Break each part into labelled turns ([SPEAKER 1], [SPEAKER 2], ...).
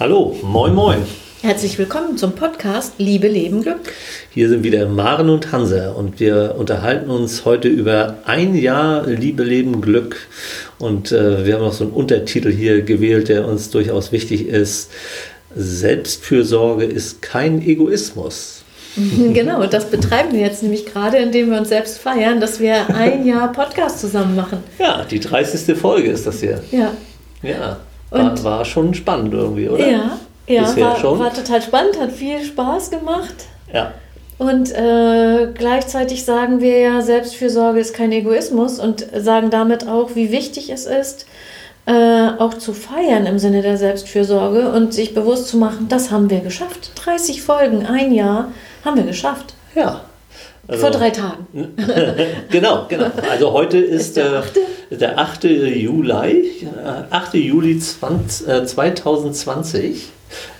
[SPEAKER 1] Hallo, moin moin.
[SPEAKER 2] Herzlich willkommen zum Podcast Liebe, Leben, Glück.
[SPEAKER 1] Hier sind wieder Maren und Hansa und wir unterhalten uns heute über ein Jahr Liebe, Leben, Glück. Und äh, wir haben noch so einen Untertitel hier gewählt, der uns durchaus wichtig ist. Selbstfürsorge ist kein Egoismus.
[SPEAKER 2] genau, das betreiben wir jetzt nämlich gerade, indem wir uns selbst feiern, dass wir ein Jahr Podcast zusammen machen.
[SPEAKER 1] Ja, die 30. Folge ist das hier.
[SPEAKER 2] Ja.
[SPEAKER 1] Ja, war, war schon spannend irgendwie, oder?
[SPEAKER 2] Ja, ja
[SPEAKER 1] Bisher
[SPEAKER 2] war,
[SPEAKER 1] schon?
[SPEAKER 2] war total spannend, hat viel Spaß gemacht.
[SPEAKER 1] Ja.
[SPEAKER 2] Und äh, gleichzeitig sagen wir ja, Selbstfürsorge ist kein Egoismus und sagen damit auch, wie wichtig es ist, äh, auch zu feiern im Sinne der Selbstfürsorge und sich bewusst zu machen, das haben wir geschafft. 30 Folgen, ein Jahr haben wir geschafft.
[SPEAKER 1] Ja. Also-
[SPEAKER 2] Vor drei Tagen.
[SPEAKER 1] genau, genau. Also heute ist,
[SPEAKER 2] Ist der
[SPEAKER 1] äh,
[SPEAKER 2] achte?
[SPEAKER 1] der 8. Juli, äh, 8. Juli 20, äh, 2020,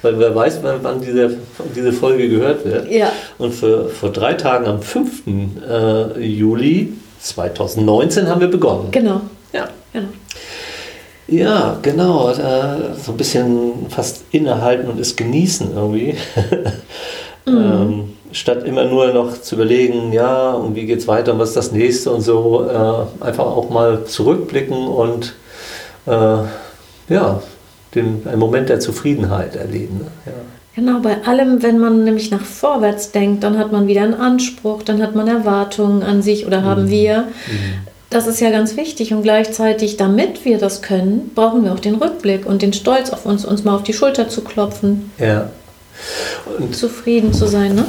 [SPEAKER 1] weil wer weiß, wann, diese, diese Folge gehört wird.
[SPEAKER 2] Ja.
[SPEAKER 1] Und für, vor drei Tagen am 5. Äh, Juli 2019 haben wir begonnen.
[SPEAKER 2] Genau.
[SPEAKER 1] Ja.
[SPEAKER 2] genau.
[SPEAKER 1] Ja, genau. Äh, so ein bisschen fast innehalten und es genießen irgendwie. ähm, statt immer nur noch zu überlegen, ja, und wie geht's weiter und was ist das nächste und so, äh, einfach auch mal zurückblicken und äh, ja, den, einen Moment der Zufriedenheit erleben. Ne? Ja.
[SPEAKER 2] Genau, bei allem, wenn man nämlich nach vorwärts denkt, dann hat man wieder einen Anspruch, dann hat man Erwartungen an sich oder haben wir. Das ist ja ganz wichtig und gleichzeitig, damit wir das können, brauchen wir auch den Rückblick und den Stolz auf uns, uns mal auf die Schulter zu klopfen,
[SPEAKER 1] ja. Und
[SPEAKER 2] zufrieden zu sein. Ne?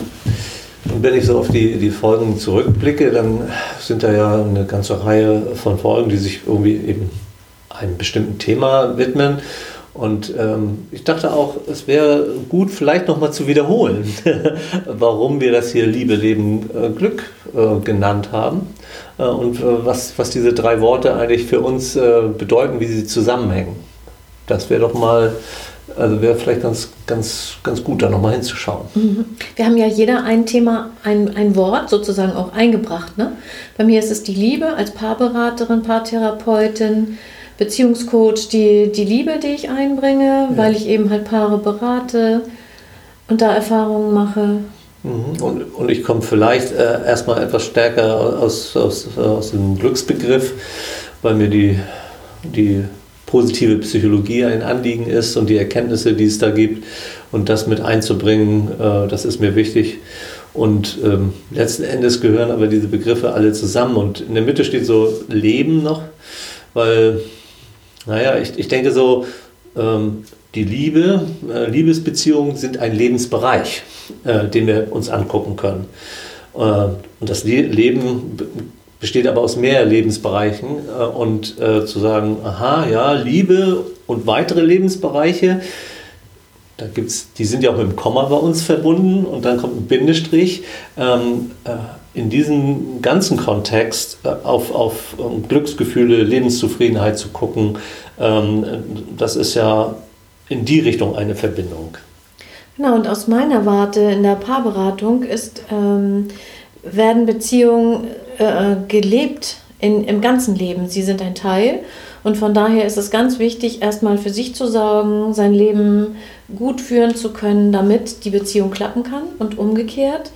[SPEAKER 1] Und wenn ich so auf die, die Folgen zurückblicke, dann sind da ja eine ganze Reihe von Folgen, die sich irgendwie eben einem bestimmten Thema widmen. Und ähm, ich dachte auch, es wäre gut, vielleicht nochmal zu wiederholen, warum wir das hier Liebe, Leben, äh, Glück äh, genannt haben äh, und äh, was, was diese drei Worte eigentlich für uns äh, bedeuten, wie sie zusammenhängen. Das wäre doch mal, also wäre vielleicht ganz, ganz, ganz gut, da nochmal hinzuschauen.
[SPEAKER 2] Wir haben ja jeder ein Thema, ein, ein Wort sozusagen auch eingebracht. Ne? Bei mir ist es die Liebe als Paarberaterin, Paartherapeutin, Beziehungscoach, die, die Liebe, die ich einbringe, weil ich eben halt Paare berate und da Erfahrungen mache.
[SPEAKER 1] Mhm. Und, und ich komme vielleicht äh, erstmal etwas stärker aus, aus, aus dem Glücksbegriff, weil mir die, die positive Psychologie ein Anliegen ist und die Erkenntnisse, die es da gibt. Und das mit einzubringen, äh, das ist mir wichtig. Und ähm, letzten Endes gehören aber diese Begriffe alle zusammen. Und in der Mitte steht so Leben noch, weil, naja, ich, ich denke so, ähm, die Liebe, äh, Liebesbeziehungen sind ein Lebensbereich, äh, den wir uns angucken können. Äh, und das Le Leben be- besteht aber aus mehr Lebensbereichen. Äh, und äh, zu sagen, aha, ja, Liebe und weitere Lebensbereiche, da gibt's, die sind ja auch mit dem Komma bei uns verbunden und dann kommt ein Bindestrich. Ähm, äh, in diesem ganzen Kontext äh, auf, auf ähm, Glücksgefühle, Lebenszufriedenheit zu gucken, ähm, das ist ja in die Richtung eine Verbindung.
[SPEAKER 2] Genau, und aus meiner Warte in der Paarberatung ist, ähm, werden Beziehungen äh, gelebt in, im ganzen Leben. Sie sind ein Teil. Und von daher ist es ganz wichtig, erstmal für sich zu sorgen, sein Leben gut führen zu können, damit die Beziehung klappen kann und umgekehrt.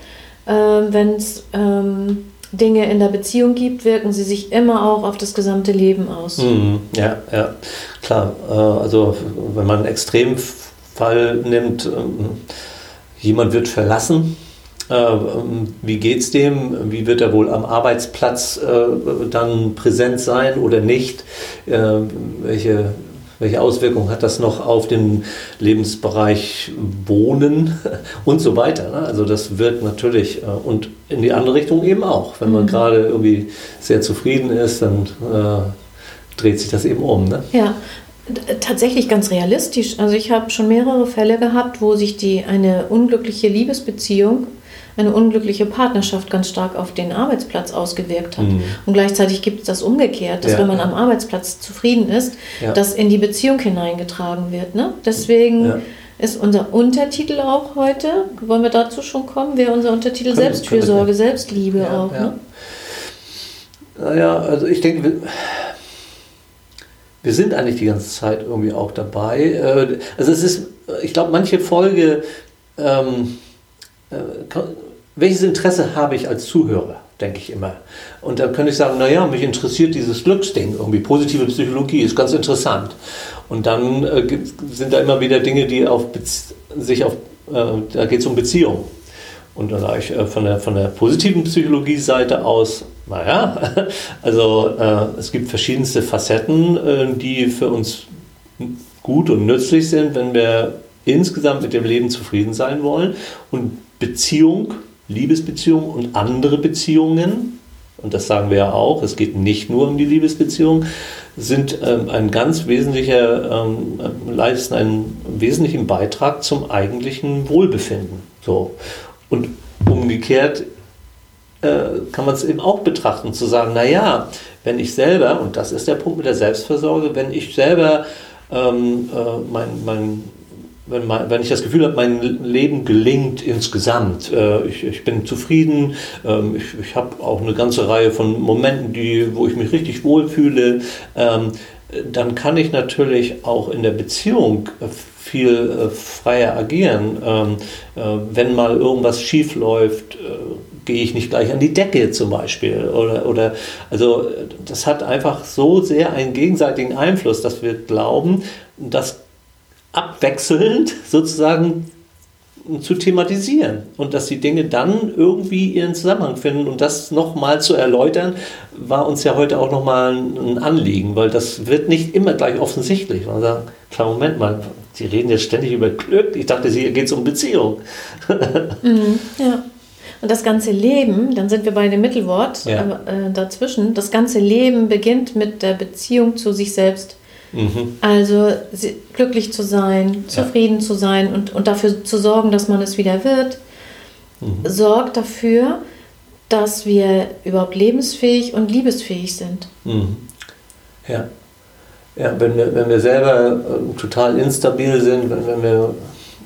[SPEAKER 2] Ähm, Wenn es ähm, Dinge in der Beziehung gibt, wirken sie sich immer auch auf das gesamte Leben aus.
[SPEAKER 1] Mhm, ja, ja, klar. Äh, also wenn man einen Extremfall nimmt, ähm, jemand wird verlassen. Äh, ähm, Wie geht's dem? Wie wird er wohl am Arbeitsplatz äh, dann präsent sein oder nicht? Äh, Welche, welche Auswirkungen hat das noch auf den Lebensbereich Wohnen und so weiter? ne? Also das wirkt natürlich äh, und in die andere Richtung eben auch. Wenn man gerade irgendwie sehr zufrieden ist, dann äh, dreht sich das eben um. Ne?
[SPEAKER 2] Ja, tatsächlich ganz realistisch. Also ich habe schon mehrere Fälle gehabt, wo sich die eine unglückliche Liebesbeziehung, eine unglückliche Partnerschaft ganz stark auf den Arbeitsplatz ausgewirkt hat.
[SPEAKER 1] Mhm.
[SPEAKER 2] Und gleichzeitig gibt es das umgekehrt, dass
[SPEAKER 1] Ja.
[SPEAKER 2] wenn man am Arbeitsplatz zufrieden ist,
[SPEAKER 1] Ja.
[SPEAKER 2] das in die Beziehung hineingetragen wird. Ne? Deswegen
[SPEAKER 1] Ja.
[SPEAKER 2] ist unser Untertitel auch heute, wollen wir dazu schon kommen, wäre unser Untertitel
[SPEAKER 1] Können
[SPEAKER 2] Selbstfürsorge,
[SPEAKER 1] können
[SPEAKER 2] Selbstliebe auch.
[SPEAKER 1] ja.
[SPEAKER 2] Ne?
[SPEAKER 1] Naja, also ich denke, wir, wir sind eigentlich die ganze Zeit irgendwie auch dabei. Äh, Also es ist, ich glaube, manche Folge, ähm, äh, welches Interesse habe ich als Zuhörer, denke ich immer. Und dann könnte ich sagen, naja, mich interessiert dieses Glücksding irgendwie, positive Psychologie ist ganz interessant. Und dann äh, sind da immer wieder Dinge, die auf sich auf, äh, da geht es um Beziehungen. Und dann sage ich äh, von der, von der positiven Psychologie-Seite aus, naja, also äh, es gibt verschiedenste Facetten, äh, die für uns gut und nützlich sind, wenn wir insgesamt mit dem Leben zufrieden sein wollen. Und Beziehung, Liebesbeziehung und andere Beziehungen, und das sagen wir ja auch, es geht nicht nur um die Liebesbeziehung, sind ähm, ein ganz wesentlicher, ähm, leisten einen wesentlichen Beitrag zum eigentlichen Wohlbefinden. So. Und umgekehrt äh, kann man es eben auch betrachten, zu sagen, naja, wenn ich selber, und das ist der Punkt mit der Selbstversorge, wenn ich selber ähm, äh, mein, mein, wenn, mein, wenn ich das Gefühl habe, mein Leben gelingt insgesamt, äh, ich, ich bin zufrieden, ähm, ich, ich habe auch eine ganze Reihe von Momenten, die, wo ich mich richtig wohlfühle, ähm, dann kann ich natürlich auch in der Beziehung viel äh, freier agieren. Ähm, äh, wenn mal irgendwas schief läuft, äh, gehe ich nicht gleich an die Decke zum Beispiel. Oder, oder, also das hat einfach so sehr einen gegenseitigen Einfluss, dass wir glauben, dass abwechselnd sozusagen zu thematisieren und dass die Dinge dann irgendwie ihren Zusammenhang finden und das nochmal zu erläutern, war uns ja heute auch nochmal ein Anliegen, weil das wird nicht immer gleich offensichtlich. Man sagt, klar, Moment mal, Sie reden jetzt ständig über Glück. Ich dachte, hier geht es um Beziehung.
[SPEAKER 2] Mhm, ja. Und das ganze Leben, dann sind wir bei dem Mittelwort ja. äh, dazwischen, das ganze Leben beginnt mit der Beziehung zu sich selbst. Mhm. Also glücklich zu sein, zufrieden ja. zu sein und, und dafür zu sorgen, dass man es wieder wird, mhm. sorgt dafür, dass wir überhaupt lebensfähig und liebesfähig sind.
[SPEAKER 1] Mhm. Ja. Ja, wenn wir, wenn wir selber äh, total instabil sind, wenn, wenn wir,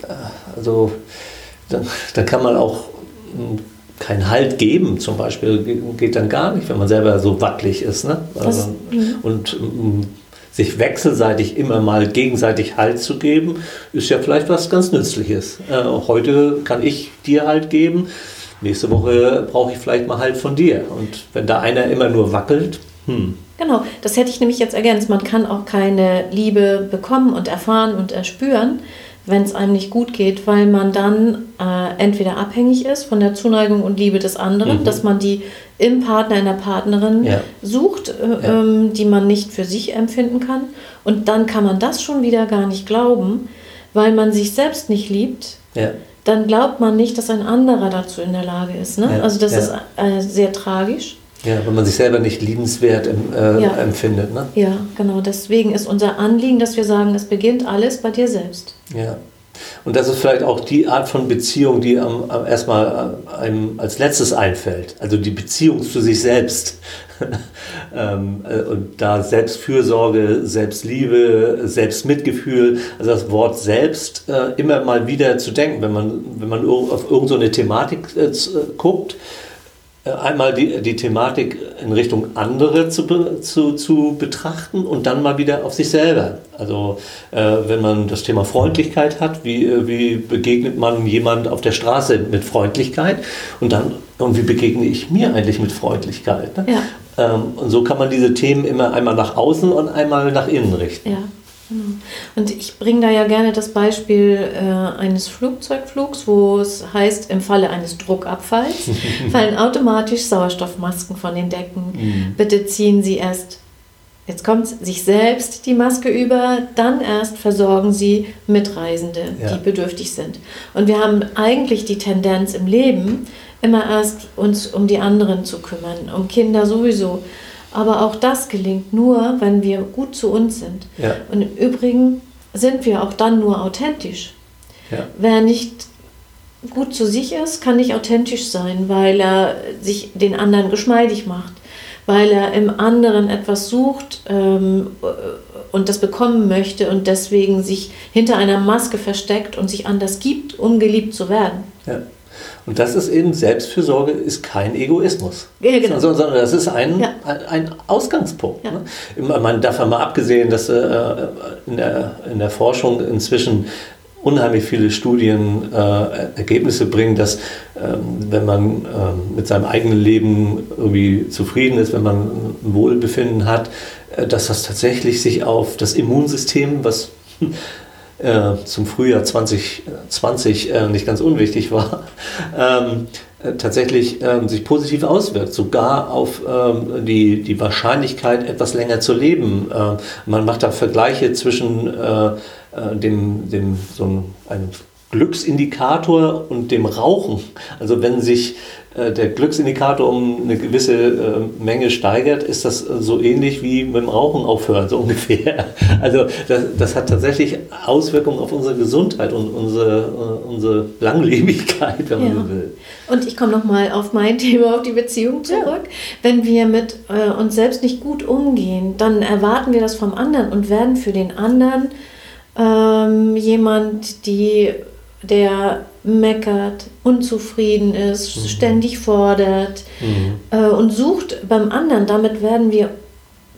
[SPEAKER 1] äh, also, dann, dann kann man auch hm, keinen Halt geben, zum Beispiel, geht dann gar nicht, wenn man selber so wackelig ist. Ne? Also, und hm, sich wechselseitig immer mal gegenseitig Halt zu geben, ist ja vielleicht was ganz Nützliches. Äh, heute kann ich dir Halt geben, nächste Woche brauche ich vielleicht mal Halt von dir. Und wenn da einer immer nur wackelt, hm.
[SPEAKER 2] Genau, das hätte ich nämlich jetzt ergänzt. Man kann auch keine Liebe bekommen und erfahren und erspüren, wenn es einem nicht gut geht, weil man dann äh, entweder abhängig ist von der Zuneigung und Liebe des anderen, mhm. dass man die im Partner, in der Partnerin ja. sucht, äh, ja. ähm, die man nicht für sich empfinden kann. Und dann kann man das schon wieder gar nicht glauben, weil man sich selbst nicht liebt. Ja. Dann glaubt man nicht, dass ein anderer dazu in der Lage ist. Ne? Also das ist äh, sehr tragisch.
[SPEAKER 1] Ja, wenn man sich selber nicht liebenswert äh, ja. empfindet. Ne?
[SPEAKER 2] Ja, genau. Deswegen ist unser Anliegen, dass wir sagen, es beginnt alles bei dir selbst.
[SPEAKER 1] Ja. Und das ist vielleicht auch die Art von Beziehung, die am, am erstmal äh, einem als letztes einfällt. Also die Beziehung zu sich selbst. ähm, äh, und da Selbstfürsorge, Selbstliebe, Selbstmitgefühl, also das Wort selbst äh, immer mal wieder zu denken, wenn man, wenn man auf irgendeine so Thematik äh, guckt äh, einmal die, die Thematik in Richtung andere zu, zu, zu betrachten und dann mal wieder auf sich selber. Also äh, wenn man das Thema Freundlichkeit hat, wie, äh, wie begegnet man jemand auf der Straße mit Freundlichkeit und dann und wie begegne ich mir eigentlich mit Freundlichkeit. Ne? Ja. Ähm, und so kann man diese Themen immer einmal nach außen und einmal nach innen richten.
[SPEAKER 2] Ja. Genau. Und ich bringe da ja gerne das Beispiel äh, eines Flugzeugflugs, wo es heißt, im Falle eines Druckabfalls fallen automatisch Sauerstoffmasken von den Decken. Mhm. Bitte ziehen Sie erst, jetzt kommt sich selbst die Maske über, dann erst versorgen Sie Mitreisende, ja. die bedürftig sind. Und wir haben eigentlich die Tendenz im Leben, immer erst uns um die anderen zu kümmern, um Kinder sowieso aber auch das gelingt nur, wenn wir gut zu uns sind. Ja. Und im Übrigen sind wir auch dann nur authentisch. Ja. Wer nicht gut zu sich ist, kann nicht authentisch sein, weil er sich den anderen geschmeidig macht, weil er im anderen etwas sucht ähm, und das bekommen möchte und deswegen sich hinter einer Maske versteckt und sich anders gibt, um geliebt zu werden.
[SPEAKER 1] Ja. Und das ist eben, Selbstfürsorge ist kein Egoismus. Ja, genau. sondern das ist ein, ja. ein Ausgangspunkt. Ja. Ne? Man darf mal abgesehen, dass äh, in, der, in der Forschung inzwischen unheimlich viele Studien äh, Ergebnisse bringen, dass ähm, wenn man ähm, mit seinem eigenen Leben irgendwie zufrieden ist, wenn man ein Wohlbefinden hat, äh, dass das tatsächlich sich auf das Immunsystem, was äh, zum Frühjahr 2020 äh, nicht ganz unwichtig war, ähm, äh, tatsächlich ähm, sich positiv auswirkt, sogar auf ähm, die, die Wahrscheinlichkeit, etwas länger zu leben. Äh, man macht da Vergleiche zwischen äh, äh dem, dem, so einem Glücksindikator und dem Rauchen. Also wenn sich äh, der Glücksindikator um eine gewisse äh, Menge steigert, ist das so ähnlich wie mit dem Rauchen aufhören, so ungefähr. Also das, das hat tatsächlich Auswirkungen auf unsere Gesundheit und unsere, äh, unsere Langlebigkeit, wenn man
[SPEAKER 2] ja. so will. Und ich komme nochmal auf mein Thema, auf die Beziehung zurück. Ja. Wenn wir mit äh, uns selbst nicht gut umgehen, dann erwarten wir das vom anderen und werden für den anderen ähm, jemand, die der meckert, unzufrieden ist, mhm. ständig fordert mhm. äh, und sucht beim anderen. Damit werden wir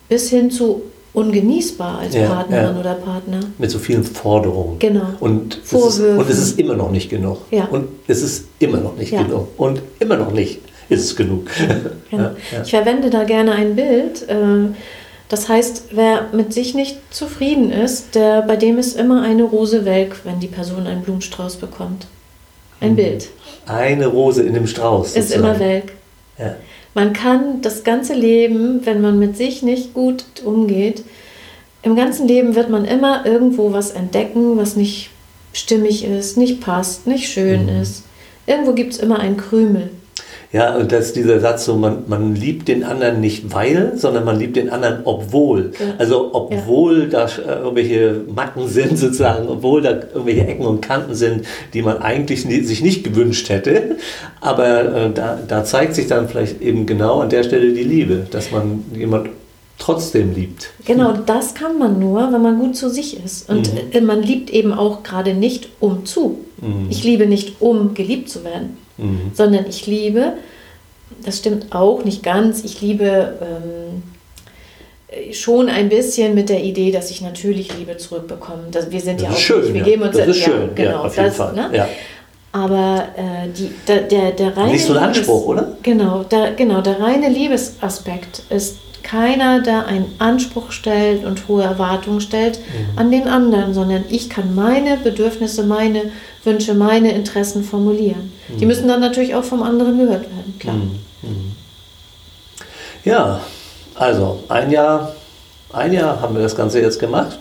[SPEAKER 2] bis hin zu ungenießbar als ja, Partnerin ja. oder Partner.
[SPEAKER 1] Mit so vielen Forderungen.
[SPEAKER 2] Genau.
[SPEAKER 1] Und es, ist, und es ist immer noch nicht genug.
[SPEAKER 2] Ja.
[SPEAKER 1] Und es ist immer noch nicht genug. Und immer noch nicht ist es genug.
[SPEAKER 2] Genau. Ich verwende da gerne ein Bild. Äh, das heißt, wer mit sich nicht zufrieden ist, der, bei dem ist immer eine Rose welk, wenn die Person einen Blumenstrauß bekommt. Ein mhm. Bild.
[SPEAKER 1] Eine Rose in dem Strauß.
[SPEAKER 2] Ist immer welk. Ja. Man kann das ganze Leben, wenn man mit sich nicht gut umgeht, im ganzen Leben wird man immer irgendwo was entdecken, was nicht stimmig ist, nicht passt, nicht schön mhm. ist. Irgendwo gibt es immer einen Krümel.
[SPEAKER 1] Ja, und das ist dieser Satz so, man, man liebt den anderen nicht weil, sondern man liebt den anderen obwohl. Ja. Also obwohl ja. da äh, irgendwelche Macken sind sozusagen, obwohl da irgendwelche Ecken und Kanten sind, die man eigentlich sich nicht gewünscht hätte. Aber äh, da, da zeigt sich dann vielleicht eben genau an der Stelle die Liebe, dass man jemand trotzdem liebt.
[SPEAKER 2] Genau, das kann man nur, wenn man gut zu sich ist. Und mhm. man liebt eben auch gerade nicht um zu. Mhm. Ich liebe nicht, um geliebt zu werden mhm. sondern ich liebe, das stimmt auch nicht ganz, ich liebe ähm, schon ein bisschen mit der Idee, dass ich natürlich Liebe zurückbekomme. Das, wir sind das ja auch
[SPEAKER 1] schön,
[SPEAKER 2] nicht, wir
[SPEAKER 1] ja.
[SPEAKER 2] geben uns
[SPEAKER 1] das ist schön,
[SPEAKER 2] ja, genau,
[SPEAKER 1] ja, auf jeden das, Fall.
[SPEAKER 2] Ne? Ja. Aber äh, die, der, der, der reine
[SPEAKER 1] Nicht so ein Anspruch,
[SPEAKER 2] Liebes,
[SPEAKER 1] oder?
[SPEAKER 2] Genau der, genau, der reine Liebesaspekt ist keiner, der einen Anspruch stellt und hohe Erwartungen stellt mhm. an den anderen, sondern ich kann meine Bedürfnisse, meine Wünsche, meine Interessen formulieren. Mhm. Die müssen dann natürlich auch vom anderen gehört werden, klar. Mhm. mhm.
[SPEAKER 1] Ja, also ein Jahr, ein Jahr haben wir das Ganze jetzt gemacht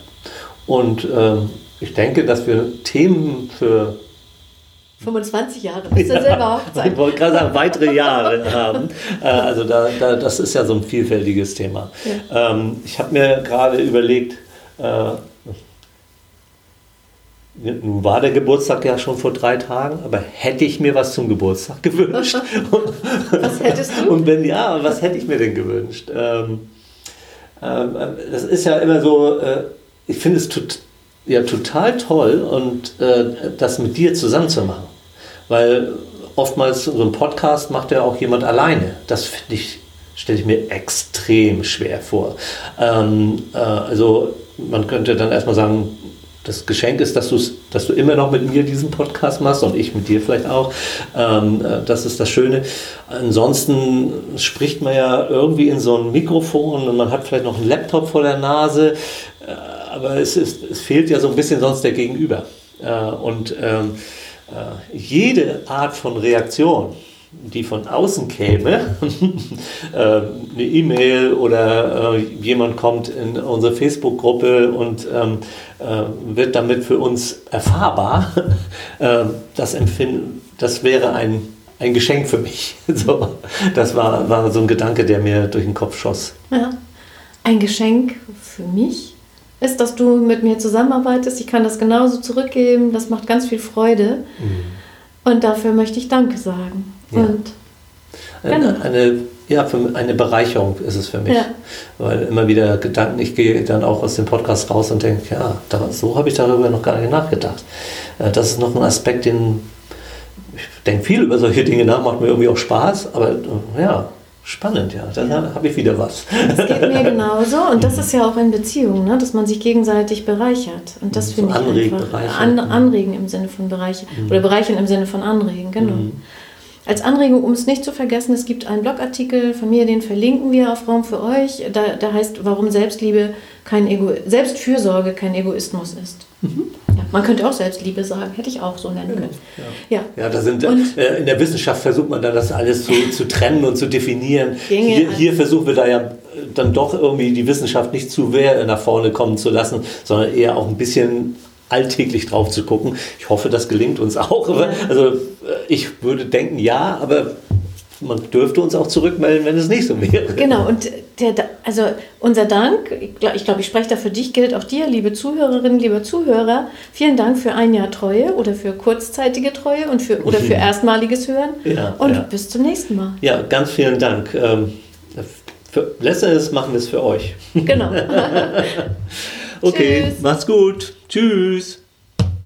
[SPEAKER 1] und ähm, ich denke, dass wir Themen für
[SPEAKER 2] 25 Jahre bis ja, zur selber Hochzeit.
[SPEAKER 1] Ich wollte gerade sagen, weitere Jahre haben. Äh, also da, da, das ist ja so ein vielfältiges Thema. Ja. Ähm, ich habe mir gerade überlegt, äh, nun war der Geburtstag ja schon vor drei Tagen, aber hätte ich mir was zum Geburtstag gewünscht?
[SPEAKER 2] was hättest du?
[SPEAKER 1] Und wenn ja, was hätte ich mir denn gewünscht? Ähm, ähm, das ist ja immer so, äh, ich finde es tot, ja, total toll und äh, das mit dir zusammen zu machen. Weil oftmals so ein Podcast macht ja auch jemand alleine. Das finde ich, stelle ich mir extrem schwer vor. Ähm, äh, also man könnte dann erstmal sagen, das Geschenk ist, dass, dass du immer noch mit mir diesen Podcast machst und ich mit dir vielleicht auch. Ähm, äh, das ist das Schöne. Ansonsten spricht man ja irgendwie in so ein Mikrofon und man hat vielleicht noch einen Laptop vor der Nase, äh, aber es, ist, es fehlt ja so ein bisschen sonst der Gegenüber. Äh, und ähm, äh, jede Art von Reaktion, die von außen käme, äh, eine E-Mail oder jemand kommt in unsere Facebook-Gruppe und ähm, äh, wird damit für uns erfahrbar, das, empfinden, das wäre ein, ein Geschenk für mich. so, das war, war so ein Gedanke, der mir durch den Kopf schoss.
[SPEAKER 2] Ja, ein Geschenk für mich ist, dass du mit mir zusammenarbeitest. Ich kann das genauso zurückgeben. Das macht ganz viel Freude. Mhm. Und dafür möchte ich Danke sagen. Ja. Und
[SPEAKER 1] eine, eine, ja, eine Bereicherung ist es für mich. Ja. Weil immer wieder Gedanken, ich gehe dann auch aus dem Podcast raus und denke, ja, da, so habe ich darüber noch gar nicht nachgedacht. Äh, das ist noch ein Aspekt, den ich denke viel über solche Dinge nach, macht mir irgendwie auch Spaß, aber ja, Spannend, ja. Dann ja. habe ich wieder was.
[SPEAKER 2] Das geht mir genauso. Und das ist ja auch in Beziehungen, ne? dass man sich gegenseitig bereichert. Und das so finde ich einfach. An, anregen im Sinne von bereichern. Mhm. Oder bereichern im Sinne von anregen, genau. Mhm. Als Anregung, um es nicht zu vergessen, es gibt einen Blogartikel von mir, den verlinken wir auf Raum für euch. Da, da heißt, warum Selbstliebe kein Ego Selbstfürsorge kein Egoismus ist. Mhm. Man könnte auch Selbstliebe sagen, hätte ich auch so nennen können.
[SPEAKER 1] Ja, ja. ja da sind und, äh, in der Wissenschaft versucht man dann das alles zu, zu trennen und zu definieren. Hier, hier, versuchen wir da ja dann doch irgendwie die Wissenschaft nicht zu sehr nach vorne kommen zu lassen, sondern eher auch ein bisschen alltäglich drauf zu gucken. Ich hoffe, das gelingt uns auch. Ja. Also äh, ich würde denken, ja, aber man dürfte uns auch zurückmelden, wenn es nicht so wäre.
[SPEAKER 2] Genau, und der, also unser Dank, ich glaube, ich, glaub, ich spreche da für dich, gilt auch dir, liebe Zuhörerinnen, liebe Zuhörer. Vielen Dank für ein Jahr Treue oder für kurzzeitige Treue und für, oder für erstmaliges Hören. Ja, und ja. bis zum nächsten Mal.
[SPEAKER 1] Ja, ganz vielen Dank. Ähm, für, letzteres machen wir es für euch.
[SPEAKER 2] Genau.
[SPEAKER 1] okay, Tschüss. macht's gut. Tschüss.